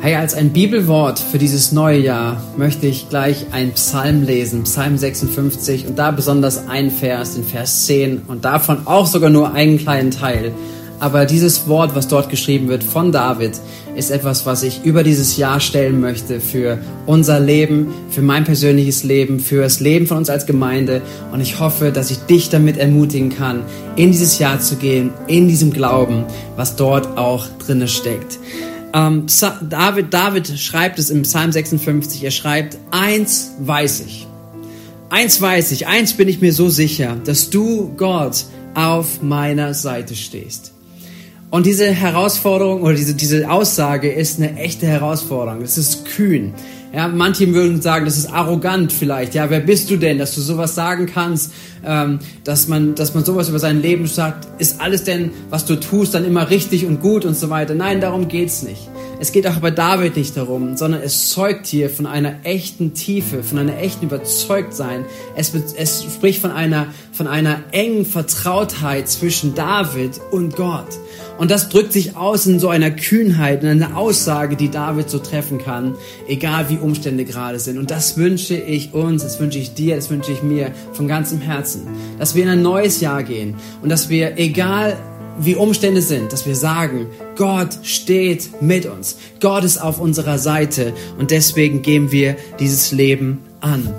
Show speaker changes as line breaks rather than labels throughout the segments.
Hey, als ein Bibelwort für dieses neue Jahr möchte ich gleich einen Psalm lesen, Psalm 56 und da besonders einen Vers, den Vers 10 und davon auch sogar nur einen kleinen Teil. Aber dieses Wort, was dort geschrieben wird von David, ist etwas, was ich über dieses Jahr stellen möchte für unser Leben, für mein persönliches Leben, für das Leben von uns als Gemeinde. Und ich hoffe, dass ich dich damit ermutigen kann, in dieses Jahr zu gehen, in diesem Glauben, was dort auch drinne steckt. Ähm, David, David schreibt es im Psalm 56, er schreibt, eins weiß ich. Eins weiß ich, eins bin ich mir so sicher, dass du, Gott, auf meiner Seite stehst. Und diese Herausforderung oder diese, diese Aussage ist eine echte Herausforderung. Es ist kühn. Ja, manche würden sagen, das ist arrogant vielleicht. Ja, wer bist du denn, dass du sowas sagen kannst, ähm, dass man, dass man sowas über sein Leben sagt? Ist alles denn, was du tust, dann immer richtig und gut und so weiter? Nein, darum geht's nicht. Es geht auch bei David nicht darum, sondern es zeugt hier von einer echten Tiefe, von einer echten Überzeugtsein. Es, es spricht von einer, von einer engen Vertrautheit zwischen David und Gott. Und das drückt sich aus in so einer Kühnheit, in einer Aussage, die David so treffen kann, egal wie Umstände gerade sind. Und das wünsche ich uns, das wünsche ich dir, das wünsche ich mir von ganzem Herzen, dass wir in ein neues Jahr gehen und dass wir, egal wie Umstände sind, dass wir sagen, Gott steht mit uns. Gott ist auf unserer Seite und deswegen geben wir dieses Leben an.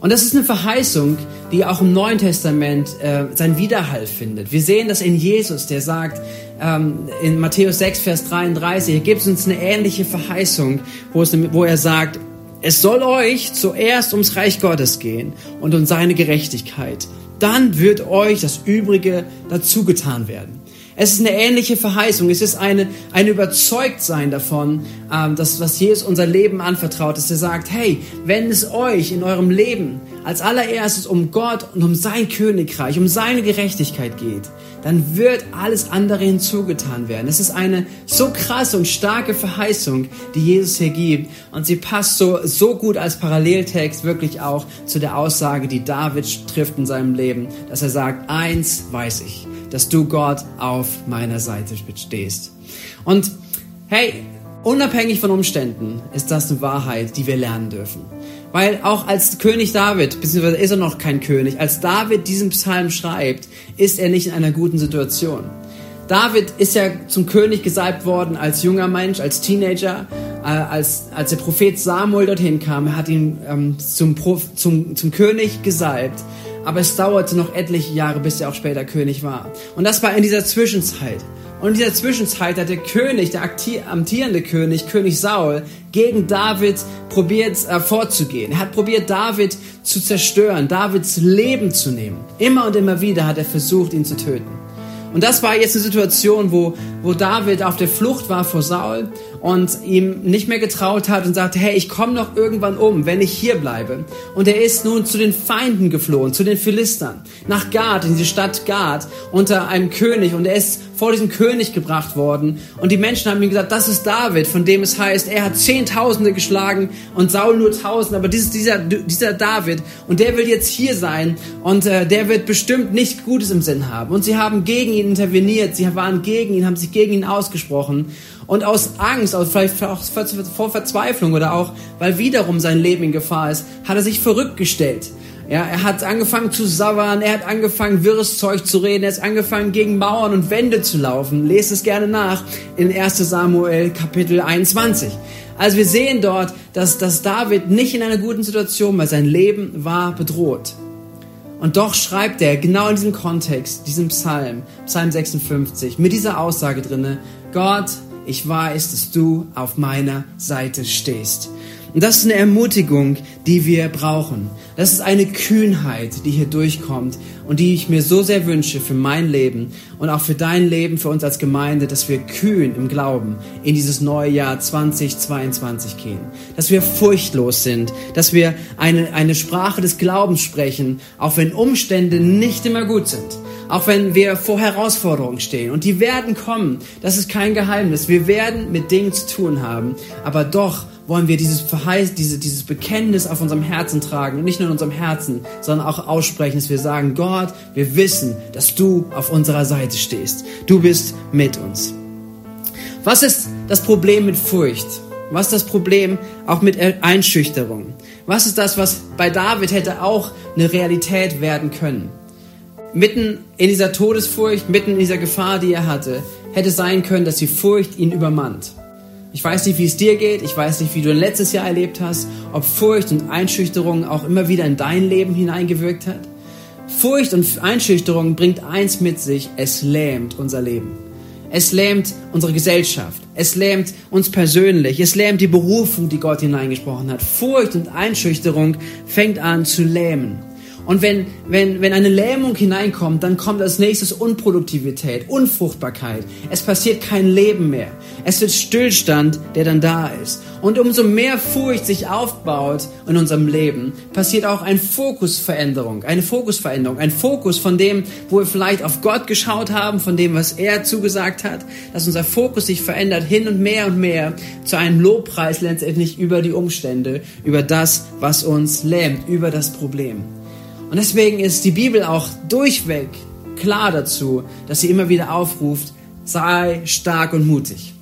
Und das ist eine Verheißung, die auch im Neuen Testament äh, seinen Widerhall findet. Wir sehen das in Jesus, der sagt ähm, in Matthäus 6, Vers 33, er gibt uns eine ähnliche Verheißung, wo, es, wo er sagt, es soll euch zuerst ums Reich Gottes gehen und um seine Gerechtigkeit. Dann wird euch das Übrige dazugetan werden. Es ist eine ähnliche Verheißung. Es ist eine, ein Überzeugtsein davon, ähm, dass was Jesus unser Leben anvertraut, dass er sagt, hey, wenn es euch in eurem Leben als allererstes um Gott und um sein Königreich, um seine Gerechtigkeit geht, dann wird alles andere hinzugetan werden. Es ist eine so krasse und starke Verheißung, die Jesus hier gibt. Und sie passt so, so gut als Paralleltext wirklich auch zu der Aussage, die David trifft in seinem Leben, dass er sagt, eins weiß ich dass du Gott auf meiner Seite stehst. Und hey, unabhängig von Umständen ist das eine Wahrheit, die wir lernen dürfen. Weil auch als König David, beziehungsweise ist er noch kein König, als David diesen Psalm schreibt, ist er nicht in einer guten Situation. David ist ja zum König gesalbt worden als junger Mensch, als Teenager, äh, als, als der Prophet Samuel dorthin kam. Er hat ihn ähm, zum, zum, zum König gesalbt aber es dauerte noch etliche Jahre, bis er auch später König war. Und das war in dieser Zwischenzeit. Und in dieser Zwischenzeit hat der König, der amtierende König, König Saul, gegen David probiert äh, vorzugehen. Er hat probiert, David zu zerstören, Davids Leben zu nehmen. Immer und immer wieder hat er versucht, ihn zu töten. Und das war jetzt eine Situation, wo, wo David auf der Flucht war vor Saul und ihm nicht mehr getraut hat und sagte, hey, ich komme noch irgendwann um, wenn ich hier bleibe. Und er ist nun zu den Feinden geflohen, zu den Philistern, nach Gad, in die Stadt Gad, unter einem König. Und er ist vor diesem König gebracht worden. Und die Menschen haben ihm gesagt, das ist David, von dem es heißt, er hat Zehntausende geschlagen und Saul nur Tausend. Aber dieses, dieser, dieser David, und der will jetzt hier sein und äh, der wird bestimmt nichts Gutes im Sinn haben. Und sie haben gegen ihn interveniert, sie waren gegen ihn, haben sich gegen ihn ausgesprochen. Und aus Angst, aus vielleicht auch vor Verzweiflung oder auch, weil wiederum sein Leben in Gefahr ist, hat er sich verrückt gestellt. Ja, er hat angefangen zu sauern, er hat angefangen, wirres Zeug zu reden, er hat angefangen, gegen Mauern und Wände zu laufen. Lest es gerne nach in 1 Samuel Kapitel 21. Also wir sehen dort, dass, dass David nicht in einer guten Situation war, sein Leben war bedroht. Und doch schreibt er genau in diesem Kontext, diesem Psalm, Psalm 56, mit dieser Aussage drinne, Gott ich weiß, dass du auf meiner Seite stehst. Und das ist eine Ermutigung, die wir brauchen. Das ist eine Kühnheit, die hier durchkommt und die ich mir so sehr wünsche für mein Leben und auch für dein Leben, für uns als Gemeinde, dass wir kühn im Glauben in dieses neue Jahr 2022 gehen. Dass wir furchtlos sind, dass wir eine, eine Sprache des Glaubens sprechen, auch wenn Umstände nicht immer gut sind auch wenn wir vor Herausforderungen stehen. Und die werden kommen. Das ist kein Geheimnis. Wir werden mit Dingen zu tun haben. Aber doch wollen wir dieses Verheiß, diese, dieses Bekenntnis auf unserem Herzen tragen. Und nicht nur in unserem Herzen, sondern auch aussprechen, dass wir sagen, Gott, wir wissen, dass du auf unserer Seite stehst. Du bist mit uns. Was ist das Problem mit Furcht? Was ist das Problem auch mit Einschüchterung? Was ist das, was bei David hätte auch eine Realität werden können? Mitten in dieser Todesfurcht, mitten in dieser Gefahr, die er hatte, hätte sein können, dass die Furcht ihn übermannt. Ich weiß nicht, wie es dir geht. Ich weiß nicht, wie du letztes Jahr erlebt hast, ob Furcht und Einschüchterung auch immer wieder in dein Leben hineingewirkt hat. Furcht und Einschüchterung bringt eins mit sich, es lähmt unser Leben. Es lähmt unsere Gesellschaft. Es lähmt uns persönlich. Es lähmt die Berufung, die Gott hineingesprochen hat. Furcht und Einschüchterung fängt an zu lähmen. Und wenn, wenn, wenn eine Lähmung hineinkommt, dann kommt als nächstes Unproduktivität, Unfruchtbarkeit. Es passiert kein Leben mehr. Es wird Stillstand, der dann da ist. Und umso mehr Furcht sich aufbaut in unserem Leben, passiert auch eine Fokusveränderung, eine Fokusveränderung, ein Fokus von dem, wo wir vielleicht auf Gott geschaut haben, von dem, was er zugesagt hat, dass unser Fokus sich verändert hin und mehr und mehr zu einem Lobpreis letztendlich über die Umstände, über das, was uns lähmt, über das Problem. Und deswegen ist die Bibel auch durchweg klar dazu, dass sie immer wieder aufruft, sei stark und mutig.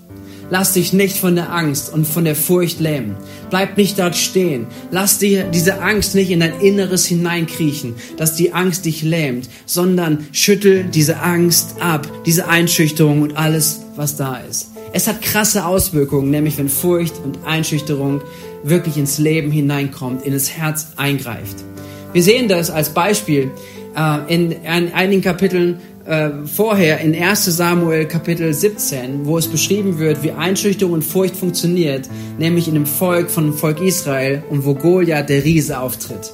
Lass dich nicht von der Angst und von der Furcht lähmen. Bleib nicht dort stehen. Lass dir diese Angst nicht in dein Inneres hineinkriechen, dass die Angst dich lähmt, sondern schüttel diese Angst ab, diese Einschüchterung und alles, was da ist. Es hat krasse Auswirkungen, nämlich wenn Furcht und Einschüchterung wirklich ins Leben hineinkommt, in das Herz eingreift. Wir sehen das als Beispiel äh, in, in, einigen Kapiteln äh, vorher, in 1 Samuel Kapitel 17, wo es beschrieben wird, wie Einschüchterung und Furcht funktioniert, nämlich in dem Volk von Volk Israel und wo Goliath der Riese auftritt.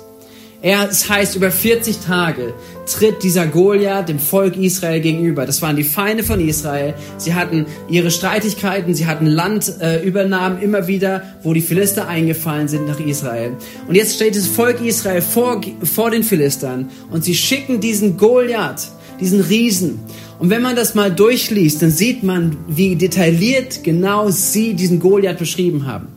Er, es heißt, über 40 Tage tritt dieser Goliath dem Volk Israel gegenüber. Das waren die Feinde von Israel. Sie hatten ihre Streitigkeiten, sie hatten Landübernahmen äh, immer wieder, wo die Philister eingefallen sind nach Israel. Und jetzt steht das Volk Israel vor, vor den Philistern und sie schicken diesen Goliath, diesen Riesen. Und wenn man das mal durchliest, dann sieht man, wie detailliert genau sie diesen Goliath beschrieben haben.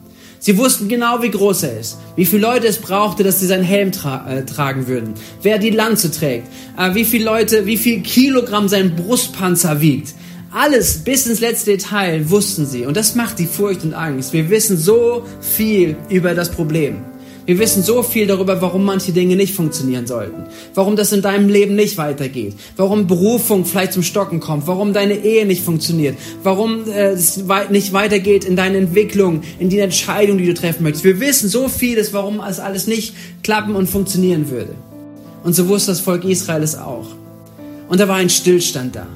Sie wussten genau, wie groß er ist, wie viele Leute es brauchte, dass sie seinen Helm tra äh, tragen würden, wer die Lanze trägt, äh, wie viele Leute, wie viel Kilogramm sein Brustpanzer wiegt. Alles bis ins letzte Detail wussten sie. Und das macht die Furcht und Angst. Wir wissen so viel über das Problem. Wir wissen so viel darüber, warum manche Dinge nicht funktionieren sollten. Warum das in deinem Leben nicht weitergeht. Warum Berufung vielleicht zum Stocken kommt. Warum deine Ehe nicht funktioniert. Warum äh, es nicht weitergeht in deine Entwicklung, in die Entscheidung, die du treffen möchtest. Wir wissen so vieles, warum es alles nicht klappen und funktionieren würde. Und so wusste das Volk Israel es auch. Und da war ein Stillstand da.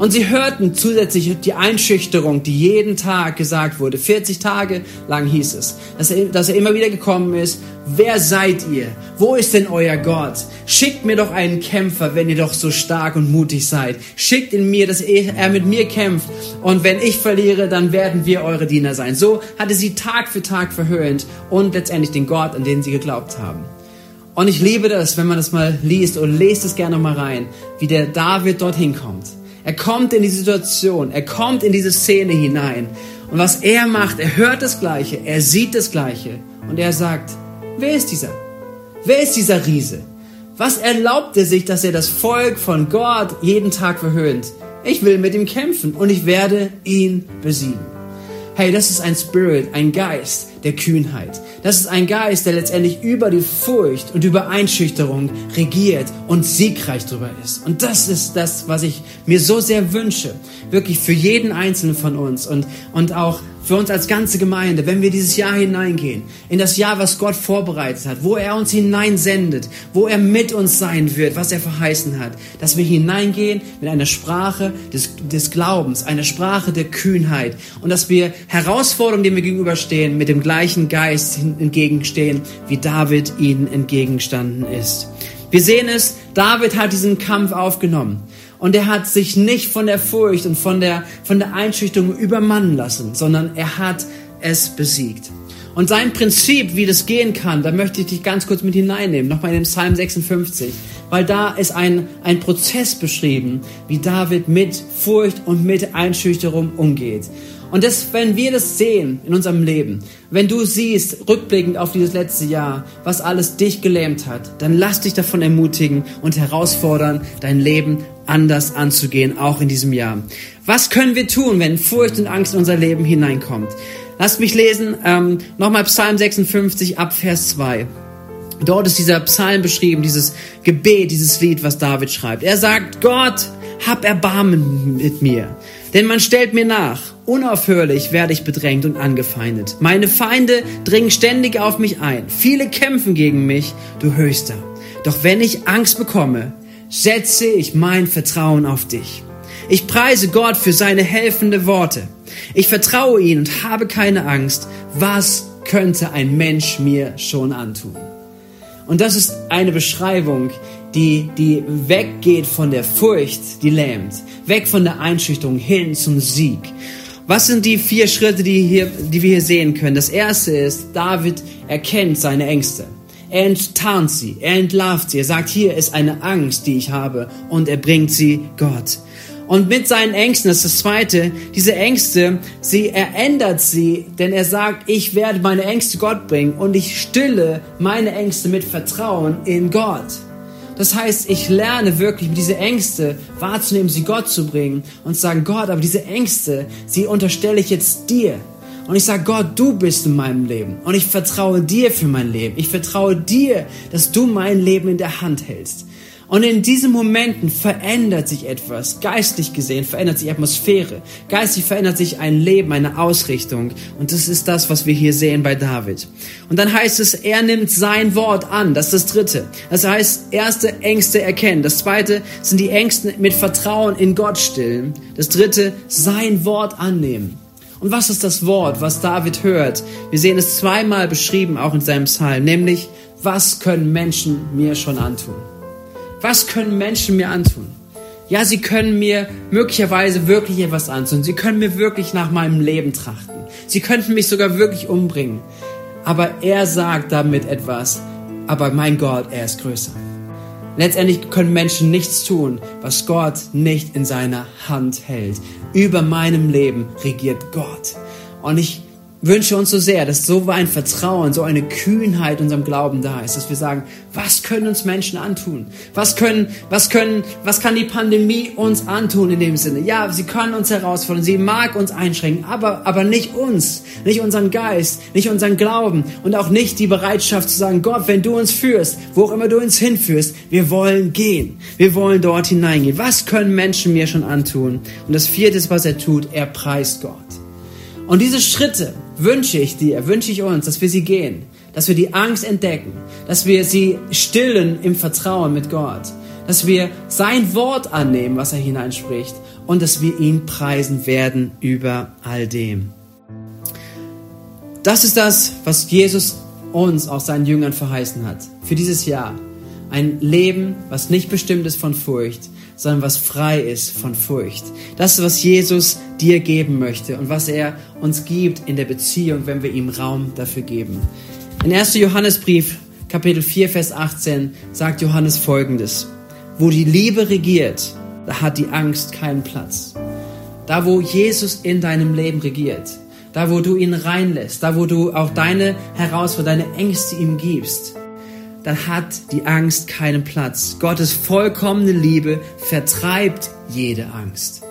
Und sie hörten zusätzlich die Einschüchterung, die jeden Tag gesagt wurde. 40 Tage lang hieß es, dass er, dass er immer wieder gekommen ist. Wer seid ihr? Wo ist denn euer Gott? Schickt mir doch einen Kämpfer, wenn ihr doch so stark und mutig seid. Schickt in mir, dass er mit mir kämpft. Und wenn ich verliere, dann werden wir eure Diener sein. So hatte sie Tag für Tag verhöhnt und letztendlich den Gott, an den sie geglaubt haben. Und ich liebe das, wenn man das mal liest und lest es gerne mal rein, wie der David dorthin kommt er kommt in die Situation, er kommt in diese Szene hinein. Und was er macht, er hört das Gleiche, er sieht das Gleiche. Und er sagt, wer ist dieser? Wer ist dieser Riese? Was erlaubt er sich, dass er das Volk von Gott jeden Tag verhöhnt? Ich will mit ihm kämpfen und ich werde ihn besiegen. Hey, das ist ein Spirit, ein Geist der Kühnheit. Das ist ein Geist, der letztendlich über die Furcht und über Einschüchterung regiert und siegreich darüber ist. Und das ist das, was ich mir so sehr wünsche. Wirklich für jeden Einzelnen von uns und, und auch für uns als ganze Gemeinde, wenn wir dieses Jahr hineingehen, in das Jahr, was Gott vorbereitet hat, wo er uns hineinsendet, wo er mit uns sein wird, was er verheißen hat, dass wir hineingehen mit einer Sprache des, des Glaubens, einer Sprache der Kühnheit und dass wir Herausforderungen, denen wir gegenüberstehen, mit dem gleichen Geist entgegenstehen, wie David ihnen entgegengestanden ist. Wir sehen es, David hat diesen Kampf aufgenommen. Und er hat sich nicht von der Furcht und von der, von der Einschüchterung übermannen lassen, sondern er hat es besiegt. Und sein Prinzip, wie das gehen kann, da möchte ich dich ganz kurz mit hineinnehmen, nochmal in den Psalm 56, weil da ist ein, ein Prozess beschrieben, wie David mit Furcht und mit Einschüchterung umgeht. Und das, wenn wir das sehen in unserem Leben, wenn du siehst, rückblickend auf dieses letzte Jahr, was alles dich gelähmt hat, dann lass dich davon ermutigen und herausfordern, dein Leben anders anzugehen, auch in diesem Jahr. Was können wir tun, wenn Furcht und Angst in unser Leben hineinkommt? Lasst mich lesen, ähm, nochmal Psalm 56 ab Vers 2. Dort ist dieser Psalm beschrieben, dieses Gebet, dieses Lied, was David schreibt. Er sagt, Gott, hab Erbarmen mit mir, denn man stellt mir nach. Unaufhörlich werde ich bedrängt und angefeindet. Meine Feinde dringen ständig auf mich ein. Viele kämpfen gegen mich, du Höchster. Doch wenn ich Angst bekomme, setze ich mein Vertrauen auf dich. Ich preise Gott für seine helfende Worte. Ich vertraue ihm und habe keine Angst. Was könnte ein Mensch mir schon antun? Und das ist eine Beschreibung, die, die weggeht von der Furcht, die lähmt, weg von der Einschüchterung hin zum Sieg. Was sind die vier Schritte, die, hier, die wir hier sehen können? Das erste ist, David erkennt seine Ängste. Er enttarnt sie, er entlarvt sie, er sagt, hier ist eine Angst, die ich habe und er bringt sie Gott. Und mit seinen Ängsten, das ist das Zweite, diese Ängste, sie, er ändert sie, denn er sagt, ich werde meine Ängste Gott bringen und ich stille meine Ängste mit Vertrauen in Gott. Das heißt, ich lerne wirklich, diese Ängste wahrzunehmen, sie Gott zu bringen und zu sagen, Gott, aber diese Ängste, sie unterstelle ich jetzt dir. Und ich sage, Gott, du bist in meinem Leben. Und ich vertraue dir für mein Leben. Ich vertraue dir, dass du mein Leben in der Hand hältst. Und in diesen Momenten verändert sich etwas. Geistlich gesehen verändert sich Atmosphäre. Geistlich verändert sich ein Leben, eine Ausrichtung. Und das ist das, was wir hier sehen bei David. Und dann heißt es, er nimmt sein Wort an. Das ist das dritte. Das heißt, erste Ängste erkennen. Das zweite sind die Ängste mit Vertrauen in Gott stillen. Das dritte, sein Wort annehmen. Und was ist das Wort, was David hört? Wir sehen es zweimal beschrieben, auch in seinem Psalm, nämlich, was können Menschen mir schon antun? Was können Menschen mir antun? Ja, sie können mir möglicherweise wirklich etwas antun. Sie können mir wirklich nach meinem Leben trachten. Sie könnten mich sogar wirklich umbringen. Aber er sagt damit etwas. Aber mein Gott, er ist größer. Letztendlich können Menschen nichts tun, was Gott nicht in seiner Hand hält. Über meinem Leben regiert Gott. Und ich wünsche uns so sehr, dass so ein Vertrauen, so eine Kühnheit unserem Glauben da ist, dass wir sagen, was können uns Menschen antun? Was können, was können, was kann die Pandemie uns antun in dem Sinne? Ja, sie können uns herausfordern, sie mag uns einschränken, aber, aber nicht uns, nicht unseren Geist, nicht unseren Glauben und auch nicht die Bereitschaft zu sagen, Gott, wenn du uns führst, wo auch immer du uns hinführst, wir wollen gehen. Wir wollen dort hineingehen. Was können Menschen mir schon antun? Und das vierte, was er tut, er preist Gott. Und diese Schritte wünsche ich dir, wünsche ich uns, dass wir sie gehen, dass wir die Angst entdecken, dass wir sie stillen im Vertrauen mit Gott, dass wir sein Wort annehmen, was er hineinspricht und dass wir ihn preisen werden über all dem. Das ist das, was Jesus uns, auch seinen Jüngern verheißen hat für dieses Jahr. Ein Leben, was nicht bestimmt ist von Furcht, sondern was frei ist von Furcht. Das ist, was Jesus dir geben möchte und was er uns gibt in der Beziehung, wenn wir ihm Raum dafür geben. In 1. Johannesbrief, Kapitel 4, Vers 18, sagt Johannes folgendes. Wo die Liebe regiert, da hat die Angst keinen Platz. Da, wo Jesus in deinem Leben regiert, da, wo du ihn reinlässt, da, wo du auch deine Herausforderungen, deine Ängste ihm gibst, dann hat die Angst keinen Platz. Gottes vollkommene Liebe vertreibt jede Angst.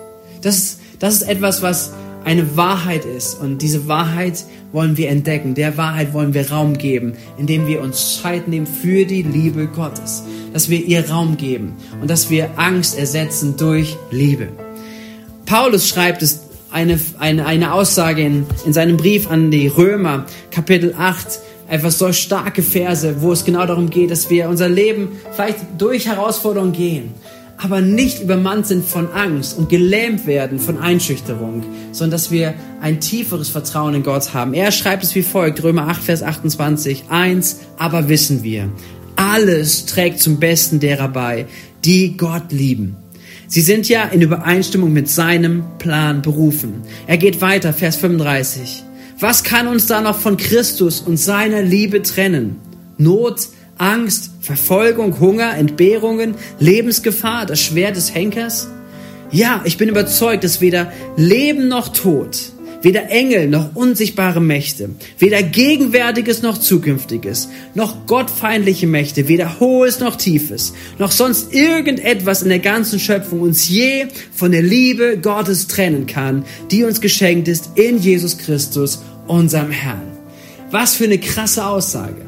Das ist, das ist etwas, was eine Wahrheit ist. Und diese Wahrheit wollen wir entdecken. Der Wahrheit wollen wir Raum geben, indem wir uns Zeit nehmen für die Liebe Gottes. Dass wir ihr Raum geben und dass wir Angst ersetzen durch Liebe. Paulus schreibt es eine, eine, eine Aussage in, in seinem Brief an die Römer, Kapitel 8, etwas so starke Verse, wo es genau darum geht, dass wir unser Leben vielleicht durch Herausforderungen gehen, aber nicht übermannt sind von Angst und gelähmt werden von Einschüchterung, sondern dass wir ein tieferes Vertrauen in Gott haben. Er schreibt es wie folgt, Römer 8, Vers 28, eins, aber wissen wir, alles trägt zum Besten derer bei, die Gott lieben. Sie sind ja in Übereinstimmung mit seinem Plan berufen. Er geht weiter, Vers 35. Was kann uns da noch von Christus und seiner Liebe trennen? Not, Angst, Verfolgung, Hunger, Entbehrungen, Lebensgefahr, das Schwert des Henkers? Ja, ich bin überzeugt, dass weder Leben noch Tod, weder Engel noch unsichtbare Mächte, weder Gegenwärtiges noch Zukünftiges, noch gottfeindliche Mächte, weder Hohes noch Tiefes, noch sonst irgendetwas in der ganzen Schöpfung uns je von der Liebe Gottes trennen kann, die uns geschenkt ist in Jesus Christus, unserem Herrn. Was für eine krasse Aussage.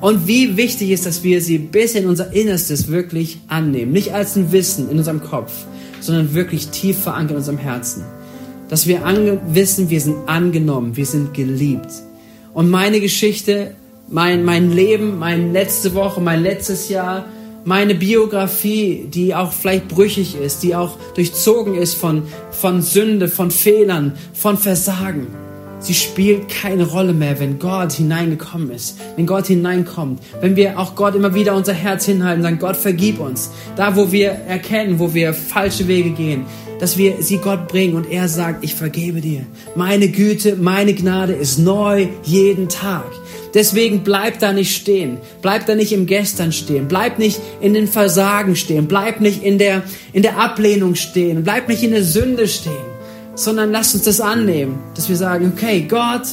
Und wie wichtig ist, dass wir sie bis in unser Innerstes wirklich annehmen. Nicht als ein Wissen in unserem Kopf, sondern wirklich tief verankert in unserem Herzen. Dass wir wissen, wir sind angenommen, wir sind geliebt. Und meine Geschichte, mein, mein Leben, meine letzte Woche, mein letztes Jahr, meine Biografie, die auch vielleicht brüchig ist, die auch durchzogen ist von, von Sünde, von Fehlern, von Versagen Sie spielt keine Rolle mehr, wenn Gott hineingekommen ist, wenn Gott hineinkommt, wenn wir auch Gott immer wieder unser Herz hinhalten, sagen, Gott vergib uns. Da, wo wir erkennen, wo wir falsche Wege gehen, dass wir sie Gott bringen und er sagt, ich vergebe dir. Meine Güte, meine Gnade ist neu jeden Tag. Deswegen bleib da nicht stehen. Bleib da nicht im Gestern stehen. Bleib nicht in den Versagen stehen. Bleib nicht in der, in der Ablehnung stehen. Bleib nicht in der Sünde stehen sondern lasst uns das annehmen, dass wir sagen, okay, Gott,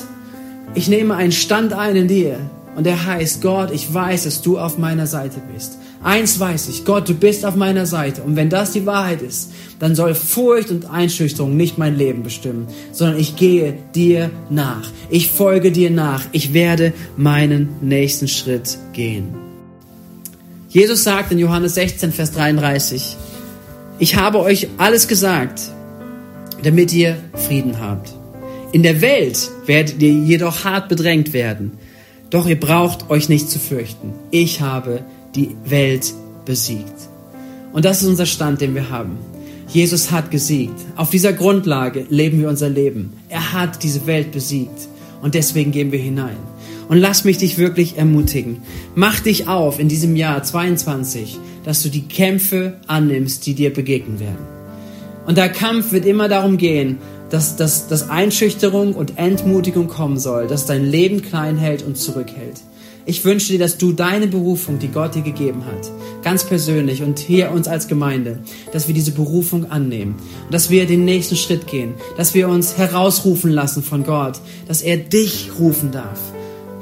ich nehme einen Stand ein in dir. Und der heißt, Gott, ich weiß, dass du auf meiner Seite bist. Eins weiß ich, Gott, du bist auf meiner Seite. Und wenn das die Wahrheit ist, dann soll Furcht und Einschüchterung nicht mein Leben bestimmen, sondern ich gehe dir nach. Ich folge dir nach. Ich werde meinen nächsten Schritt gehen. Jesus sagt in Johannes 16, Vers 33, ich habe euch alles gesagt, damit ihr Frieden habt. In der Welt werdet ihr jedoch hart bedrängt werden. Doch ihr braucht euch nicht zu fürchten. Ich habe die Welt besiegt. Und das ist unser Stand, den wir haben. Jesus hat gesiegt. Auf dieser Grundlage leben wir unser Leben. Er hat diese Welt besiegt. Und deswegen gehen wir hinein. Und lass mich dich wirklich ermutigen. Mach dich auf in diesem Jahr 22, dass du die Kämpfe annimmst, die dir begegnen werden. Und der Kampf wird immer darum gehen, dass, dass, dass Einschüchterung und Entmutigung kommen soll, dass dein Leben klein hält und zurückhält. Ich wünsche dir, dass du deine Berufung, die Gott dir gegeben hat, ganz persönlich und hier uns als Gemeinde, dass wir diese Berufung annehmen und dass wir den nächsten Schritt gehen, dass wir uns herausrufen lassen von Gott, dass er dich rufen darf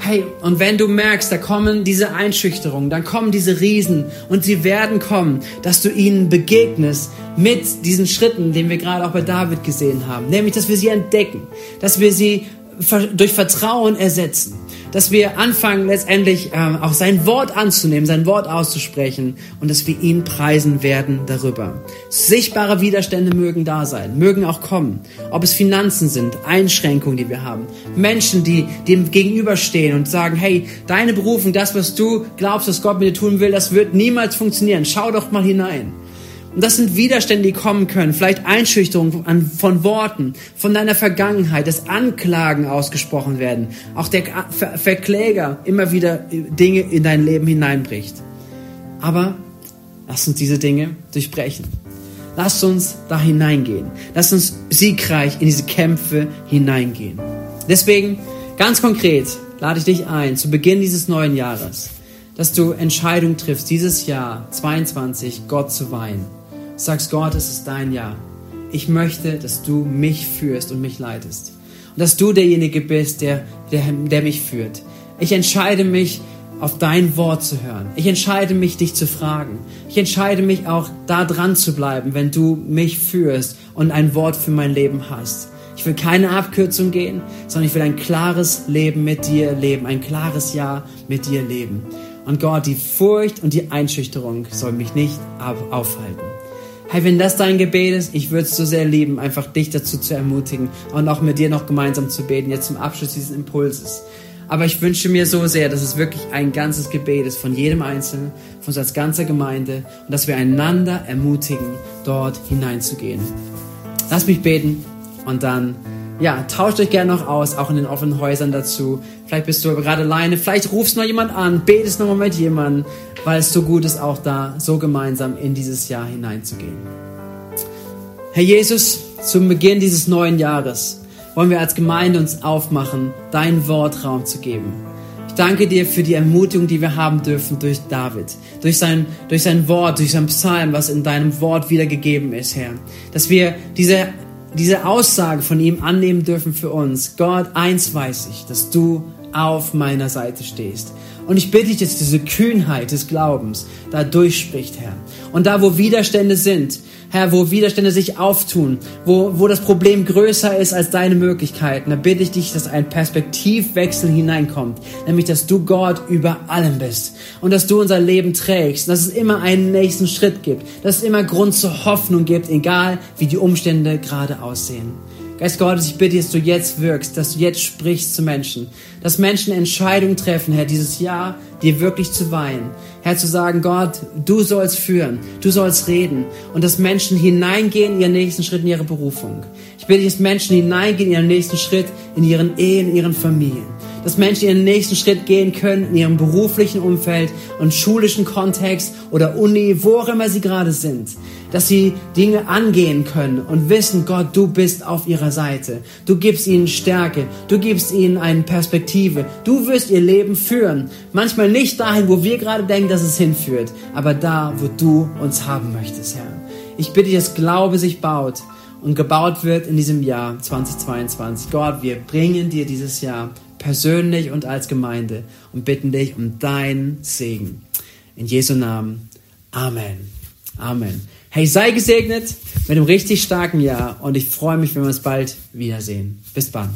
Hey, und wenn du merkst, da kommen diese Einschüchterungen, dann kommen diese Riesen und sie werden kommen, dass du ihnen begegnest mit diesen Schritten, den wir gerade auch bei David gesehen haben. Nämlich, dass wir sie entdecken, dass wir sie durch Vertrauen ersetzen dass wir anfangen letztendlich ähm, auch sein Wort anzunehmen, sein Wort auszusprechen und dass wir ihn preisen werden darüber. Sichtbare Widerstände mögen da sein, mögen auch kommen. Ob es Finanzen sind, Einschränkungen, die wir haben, Menschen, die dem gegenüberstehen und sagen, hey, deine Berufung, das, was du glaubst, dass Gott mit dir tun will, das wird niemals funktionieren. Schau doch mal hinein. Und das sind Widerstände, die kommen können. Vielleicht Einschüchterung von Worten, von deiner Vergangenheit, dass Anklagen ausgesprochen werden. Auch der Verkläger immer wieder Dinge in dein Leben hineinbricht. Aber lass uns diese Dinge durchbrechen. Lass uns da hineingehen. Lass uns siegreich in diese Kämpfe hineingehen. Deswegen, ganz konkret, lade ich dich ein, zu Beginn dieses neuen Jahres, dass du Entscheidungen triffst, dieses Jahr 22 Gott zu weihen sagst, Gott, es ist dein Jahr. Ich möchte, dass du mich führst und mich leitest. Und dass du derjenige bist, der, der, der mich führt. Ich entscheide mich, auf dein Wort zu hören. Ich entscheide mich, dich zu fragen. Ich entscheide mich auch, da dran zu bleiben, wenn du mich führst und ein Wort für mein Leben hast. Ich will keine Abkürzung gehen, sondern ich will ein klares Leben mit dir leben, ein klares Ja mit dir leben. Und Gott, die Furcht und die Einschüchterung soll mich nicht aufhalten. Hey, wenn das dein Gebet ist, ich würde es so sehr lieben, einfach dich dazu zu ermutigen und auch mit dir noch gemeinsam zu beten, jetzt zum Abschluss dieses Impulses. Aber ich wünsche mir so sehr, dass es wirklich ein ganzes Gebet ist von jedem Einzelnen, von uns als ganzer Gemeinde und dass wir einander ermutigen, dort hineinzugehen. Lass mich beten und dann, ja, tauscht euch gerne noch aus, auch in den offenen Häusern dazu. Vielleicht bist du gerade alleine, vielleicht rufst noch jemand an, betest nochmal mit jemandem weil es so gut ist, auch da so gemeinsam in dieses Jahr hineinzugehen. Herr Jesus, zum Beginn dieses neuen Jahres wollen wir als Gemeinde uns aufmachen, dein Wort Raum zu geben. Ich danke dir für die Ermutigung, die wir haben dürfen durch David, durch sein, durch sein Wort, durch sein Psalm, was in deinem Wort wiedergegeben ist, Herr. Dass wir diese, diese Aussage von ihm annehmen dürfen für uns. Gott, eins weiß ich, dass du auf meiner Seite stehst. Und ich bitte dich, dass diese Kühnheit des Glaubens da durchspricht, Herr. Und da, wo Widerstände sind, Herr, wo Widerstände sich auftun, wo, wo das Problem größer ist als deine Möglichkeiten, da bitte ich dich, dass ein Perspektivwechsel hineinkommt. Nämlich, dass du Gott über allem bist und dass du unser Leben trägst, dass es immer einen nächsten Schritt gibt, dass es immer Grund zur Hoffnung gibt, egal wie die Umstände gerade aussehen. Geist Gottes, ich bitte, dass du jetzt wirkst, dass du jetzt sprichst zu Menschen, dass Menschen Entscheidungen treffen, Herr, dieses Jahr dir wirklich zu weihen. Herr, zu sagen, Gott, du sollst führen, du sollst reden und dass Menschen hineingehen in ihren nächsten Schritt in ihre Berufung. Ich bitte, dass Menschen hineingehen in ihren nächsten Schritt in ihren Ehen, in ihren Familien dass Menschen ihren nächsten Schritt gehen können in ihrem beruflichen Umfeld und schulischen Kontext oder Uni, wo auch immer sie gerade sind, dass sie Dinge angehen können und wissen, Gott, du bist auf ihrer Seite. Du gibst ihnen Stärke, du gibst ihnen eine Perspektive, du wirst ihr Leben führen. Manchmal nicht dahin, wo wir gerade denken, dass es hinführt, aber da, wo du uns haben möchtest, Herr. Ich bitte dich, dass Glaube sich baut und gebaut wird in diesem Jahr 2022. Gott, wir bringen dir dieses Jahr persönlich und als Gemeinde und bitten dich um deinen Segen. In Jesu Namen. Amen. Amen. Hey, sei gesegnet mit einem richtig starken Jahr und ich freue mich, wenn wir uns bald wiedersehen. Bis bald.